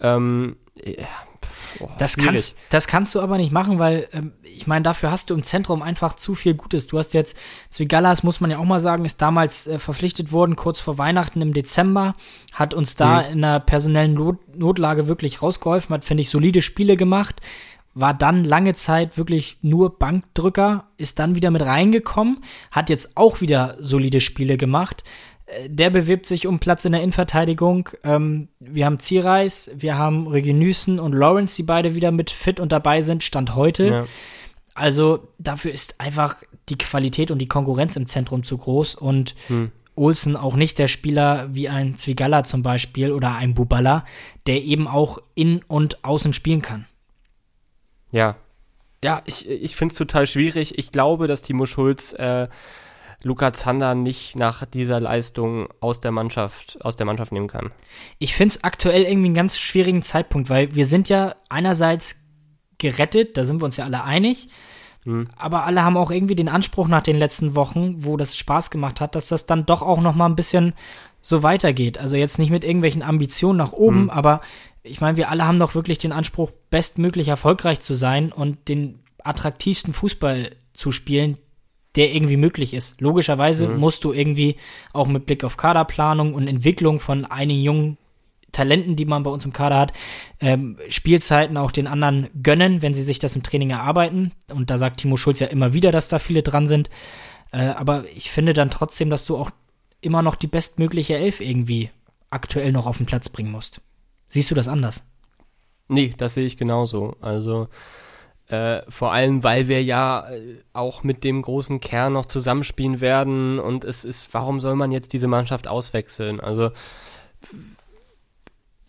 Ähm, ja, Boah, das, kannst, das kannst du aber nicht machen, weil ähm, ich meine, dafür hast du im Zentrum einfach zu viel Gutes. Du hast jetzt, Zwigallas muss man ja auch mal sagen, ist damals äh, verpflichtet worden, kurz vor Weihnachten im Dezember, hat uns da mhm. in einer personellen Not Notlage wirklich rausgeholfen, hat, finde ich, solide Spiele gemacht. war dann lange Zeit wirklich nur Bankdrücker, ist dann wieder mit reingekommen, hat jetzt auch wieder solide Spiele gemacht. Der bewirbt sich um Platz in der Innenverteidigung. Ähm, wir haben Zierreis, wir haben Regenüssen und Lawrence, die beide wieder mit fit und dabei sind, Stand heute. Ja. Also dafür ist einfach die Qualität und die Konkurrenz im Zentrum zu groß und hm. Olsen auch nicht der Spieler wie ein Zwigalla zum Beispiel oder ein Bubala, der eben auch in und außen spielen kann. Ja. Ja, ich, ich finde es total schwierig. Ich glaube, dass Timo Schulz äh, Luca Zander nicht nach dieser Leistung aus der Mannschaft, aus der Mannschaft nehmen kann. Ich finde es aktuell irgendwie einen ganz schwierigen Zeitpunkt, weil wir sind ja einerseits gerettet, da sind wir uns ja alle einig. Hm. Aber alle haben auch irgendwie den Anspruch nach den letzten Wochen, wo das Spaß gemacht hat, dass das dann doch auch noch mal ein bisschen so weitergeht. Also jetzt nicht mit irgendwelchen Ambitionen nach oben, hm. aber ich meine, wir alle haben doch wirklich den Anspruch, bestmöglich erfolgreich zu sein und den attraktivsten Fußball zu spielen, der irgendwie möglich ist. Logischerweise mhm. musst du irgendwie auch mit Blick auf Kaderplanung und Entwicklung von einigen jungen Talenten, die man bei uns im Kader hat, ähm, Spielzeiten auch den anderen gönnen, wenn sie sich das im Training erarbeiten. Und da sagt Timo Schulz ja immer wieder, dass da viele dran sind. Äh, aber ich finde dann trotzdem, dass du auch immer noch die bestmögliche Elf irgendwie aktuell noch auf den Platz bringen musst. Siehst du das anders? Nee, das sehe ich genauso. Also äh, vor allem, weil wir ja äh, auch mit dem großen Kern noch zusammenspielen werden und es ist, warum soll man jetzt diese Mannschaft auswechseln? Also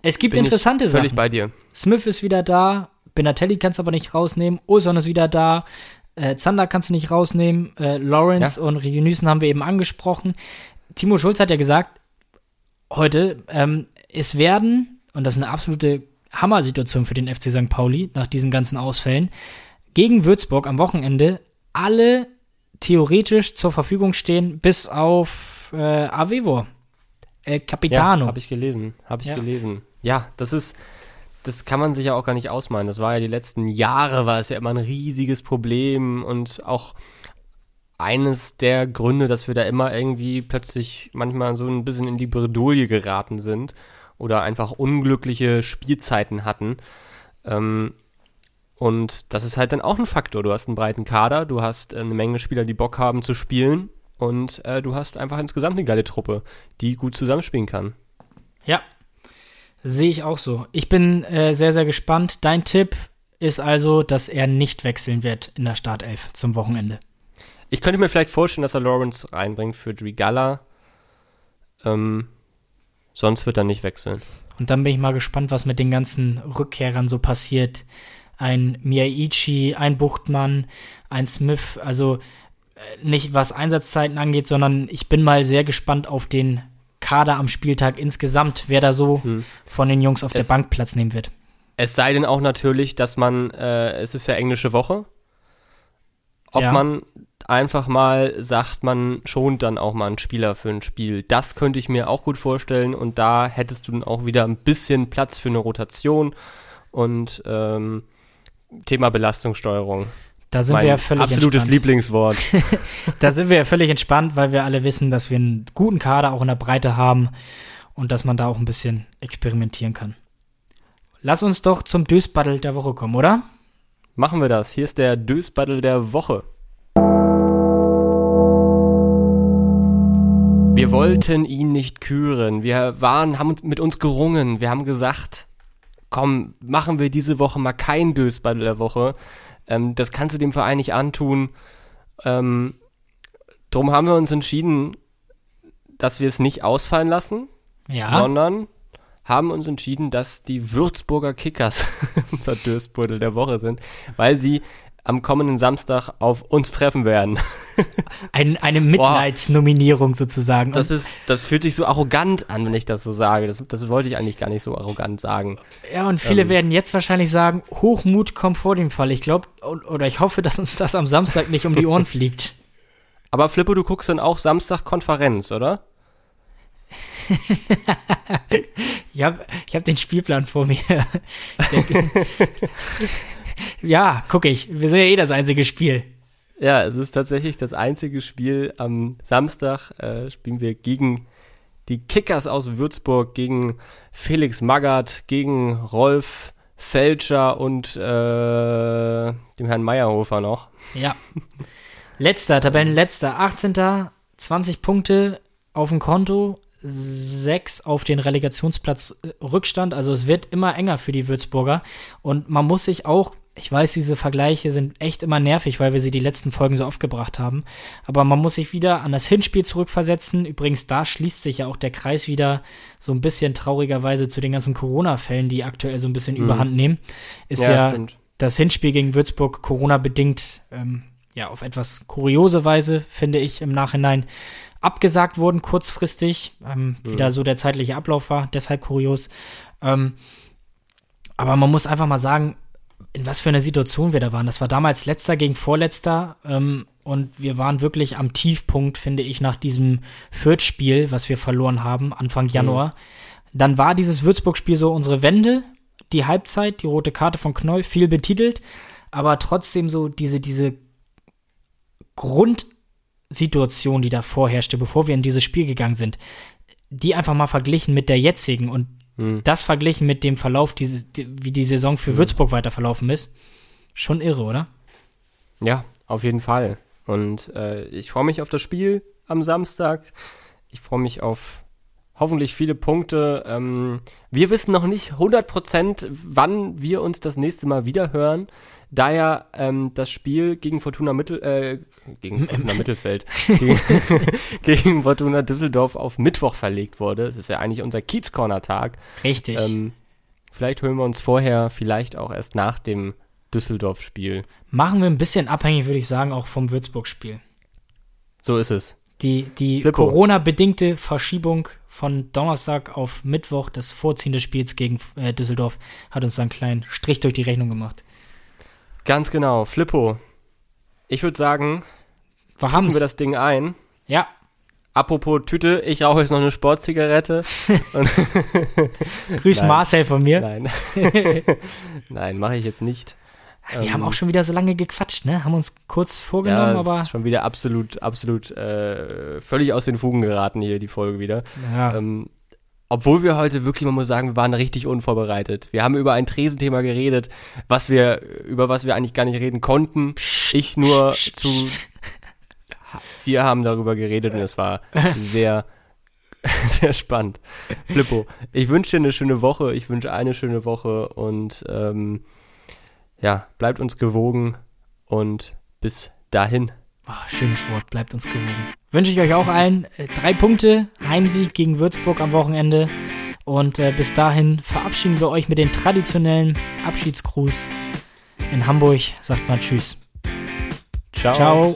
es gibt interessante Sachen. Völlig bei dir. Smith ist wieder da, Benatelli kannst du aber nicht rausnehmen, Olson ist wieder da, äh, Zander kannst du nicht rausnehmen, äh, Lawrence ja. und Regenüsen haben wir eben angesprochen. Timo Schulz hat ja gesagt, heute, ähm, es werden, und das ist eine absolute Hammer-Situation für den FC St. Pauli nach diesen ganzen Ausfällen, gegen Würzburg am Wochenende alle theoretisch zur Verfügung stehen, bis auf äh, Avevo. El Capitano. Ja, habe ich gelesen, habe ich ja. gelesen ja, das ist, das kann man sich ja auch gar nicht ausmalen. Das war ja die letzten Jahre, war es ja immer ein riesiges Problem und auch eines der Gründe, dass wir da immer irgendwie plötzlich manchmal so ein bisschen in die Bredouille geraten sind oder einfach unglückliche Spielzeiten hatten. Ähm, und das ist halt dann auch ein Faktor. Du hast einen breiten Kader, du hast eine Menge Spieler, die Bock haben zu spielen und äh, du hast einfach insgesamt eine geile Truppe, die gut zusammenspielen kann. Ja, Sehe ich auch so. Ich bin äh, sehr, sehr gespannt. Dein Tipp ist also, dass er nicht wechseln wird in der Startelf zum Wochenende. Ich könnte mir vielleicht vorstellen, dass er Lawrence reinbringt für Drigala. Ähm, sonst wird er nicht wechseln. Und dann bin ich mal gespannt, was mit den ganzen Rückkehrern so passiert. Ein Miyaichi, ein Buchtmann, ein Smith, also äh, nicht was Einsatzzeiten angeht, sondern ich bin mal sehr gespannt auf den Kader am Spieltag insgesamt, wer da so hm. von den Jungs auf es, der Bank Platz nehmen wird. Es sei denn auch natürlich, dass man, äh, es ist ja englische Woche, ob ja. man einfach mal sagt, man schont dann auch mal einen Spieler für ein Spiel. Das könnte ich mir auch gut vorstellen und da hättest du dann auch wieder ein bisschen Platz für eine Rotation und ähm, Thema Belastungssteuerung. Da sind mein wir ja völlig absolutes entspannt. Lieblingswort. da sind wir ja völlig entspannt, weil wir alle wissen, dass wir einen guten Kader auch in der Breite haben und dass man da auch ein bisschen experimentieren kann. Lass uns doch zum Dösbattle der Woche kommen, oder? Machen wir das. Hier ist der Dösbattle der Woche. Wir wollten ihn nicht küren. Wir waren, haben mit uns gerungen. Wir haben gesagt, komm, machen wir diese Woche mal kein Dösbattle der Woche. Ähm, das kannst du dem Verein nicht antun. Ähm, drum haben wir uns entschieden, dass wir es nicht ausfallen lassen, ja. sondern haben uns entschieden, dass die Würzburger Kickers unser Dürstbeutel der Woche sind, weil sie am kommenden Samstag auf uns treffen werden. Ein, eine Mitleidsnominierung sozusagen. Das ist, das fühlt sich so arrogant an, wenn ich das so sage. Das, das wollte ich eigentlich gar nicht so arrogant sagen. Ja, und viele ähm, werden jetzt wahrscheinlich sagen, Hochmut kommt vor dem Fall. Ich glaube, oder ich hoffe, dass uns das am Samstag nicht um die Ohren fliegt. Aber Flippo, du guckst dann auch Samstag Konferenz, oder? Ich habe ich hab den Spielplan vor mir. ja, gucke ich. Wir sind ja eh das einzige Spiel. Ja, es ist tatsächlich das einzige Spiel. Am Samstag äh, spielen wir gegen die Kickers aus Würzburg, gegen Felix Magath, gegen Rolf Fälscher und äh, dem Herrn Meyerhofer noch. Ja. Letzter, Tabellenletzter, 18. 20 Punkte auf dem Konto, 6 auf den Relegationsplatz äh, Rückstand. Also es wird immer enger für die Würzburger. Und man muss sich auch ich weiß, diese Vergleiche sind echt immer nervig, weil wir sie die letzten Folgen so oft gebracht haben. Aber man muss sich wieder an das Hinspiel zurückversetzen. Übrigens, da schließt sich ja auch der Kreis wieder so ein bisschen traurigerweise zu den ganzen Corona-Fällen, die aktuell so ein bisschen mhm. überhand nehmen. Ist ja, ja das Hinspiel gegen Würzburg Corona-bedingt, ähm, ja, auf etwas kuriose Weise, finde ich, im Nachhinein abgesagt worden, kurzfristig. Ähm, mhm. Wieder so der zeitliche Ablauf war, deshalb kurios. Ähm, aber man muss einfach mal sagen, in was für einer Situation wir da waren. Das war damals letzter gegen vorletzter ähm, und wir waren wirklich am Tiefpunkt, finde ich, nach diesem Fürth-Spiel, was wir verloren haben, Anfang mhm. Januar. Mhm. Dann war dieses Würzburg-Spiel so unsere Wende, die Halbzeit, die rote Karte von Knoll, viel betitelt, aber trotzdem so diese, diese Grundsituation, die da vorherrschte, bevor wir in dieses Spiel gegangen sind, die einfach mal verglichen mit der jetzigen und hm. Das verglichen mit dem Verlauf, diese, wie die Saison für hm. Würzburg weiter verlaufen ist, schon irre, oder? Ja, auf jeden Fall. Und äh, ich freue mich auf das Spiel am Samstag. Ich freue mich auf hoffentlich viele Punkte. Ähm, wir wissen noch nicht 100%, wann wir uns das nächste Mal wieder hören da ja ähm, das Spiel gegen Fortuna Mittel, äh, gegen Fortuna Mittelfeld, gegen, gegen, Fortuna Düsseldorf auf Mittwoch verlegt wurde. Es ist ja eigentlich unser Kiez-Corner-Tag. Richtig. Ähm, vielleicht holen wir uns vorher, vielleicht auch erst nach dem Düsseldorf-Spiel. Machen wir ein bisschen abhängig, würde ich sagen, auch vom Würzburg-Spiel. So ist es. Die, die Corona-bedingte Verschiebung von Donnerstag auf Mittwoch, das Vorziehen des Spiels gegen äh, Düsseldorf, hat uns einen kleinen Strich durch die Rechnung gemacht. Ganz genau. Flippo, ich würde sagen, wir wir das Ding ein. Ja. Apropos Tüte, ich rauche jetzt noch eine Sportzigarette. Grüß Nein. Marcel von mir. Nein. Nein, mache ich jetzt nicht. Wir ähm, haben auch schon wieder so lange gequatscht, ne? Haben uns kurz vorgenommen, ja, aber. Ist schon wieder absolut, absolut äh, völlig aus den Fugen geraten hier, die Folge wieder. Ja. Ähm, obwohl wir heute wirklich, man muss sagen, wir waren richtig unvorbereitet. Wir haben über ein Tresenthema geredet, was wir, über was wir eigentlich gar nicht reden konnten. Ich nur zu. Wir haben darüber geredet und es war sehr, sehr spannend. Flippo, ich wünsche dir eine schöne Woche. Ich wünsche eine schöne Woche und ähm, ja, bleibt uns gewogen und bis dahin. Oh, schönes Wort, bleibt uns gewogen. Wünsche ich euch auch allen äh, drei Punkte, Heimsieg gegen Würzburg am Wochenende. Und äh, bis dahin verabschieden wir euch mit dem traditionellen Abschiedsgruß. In Hamburg sagt man Tschüss. Ciao. Ciao.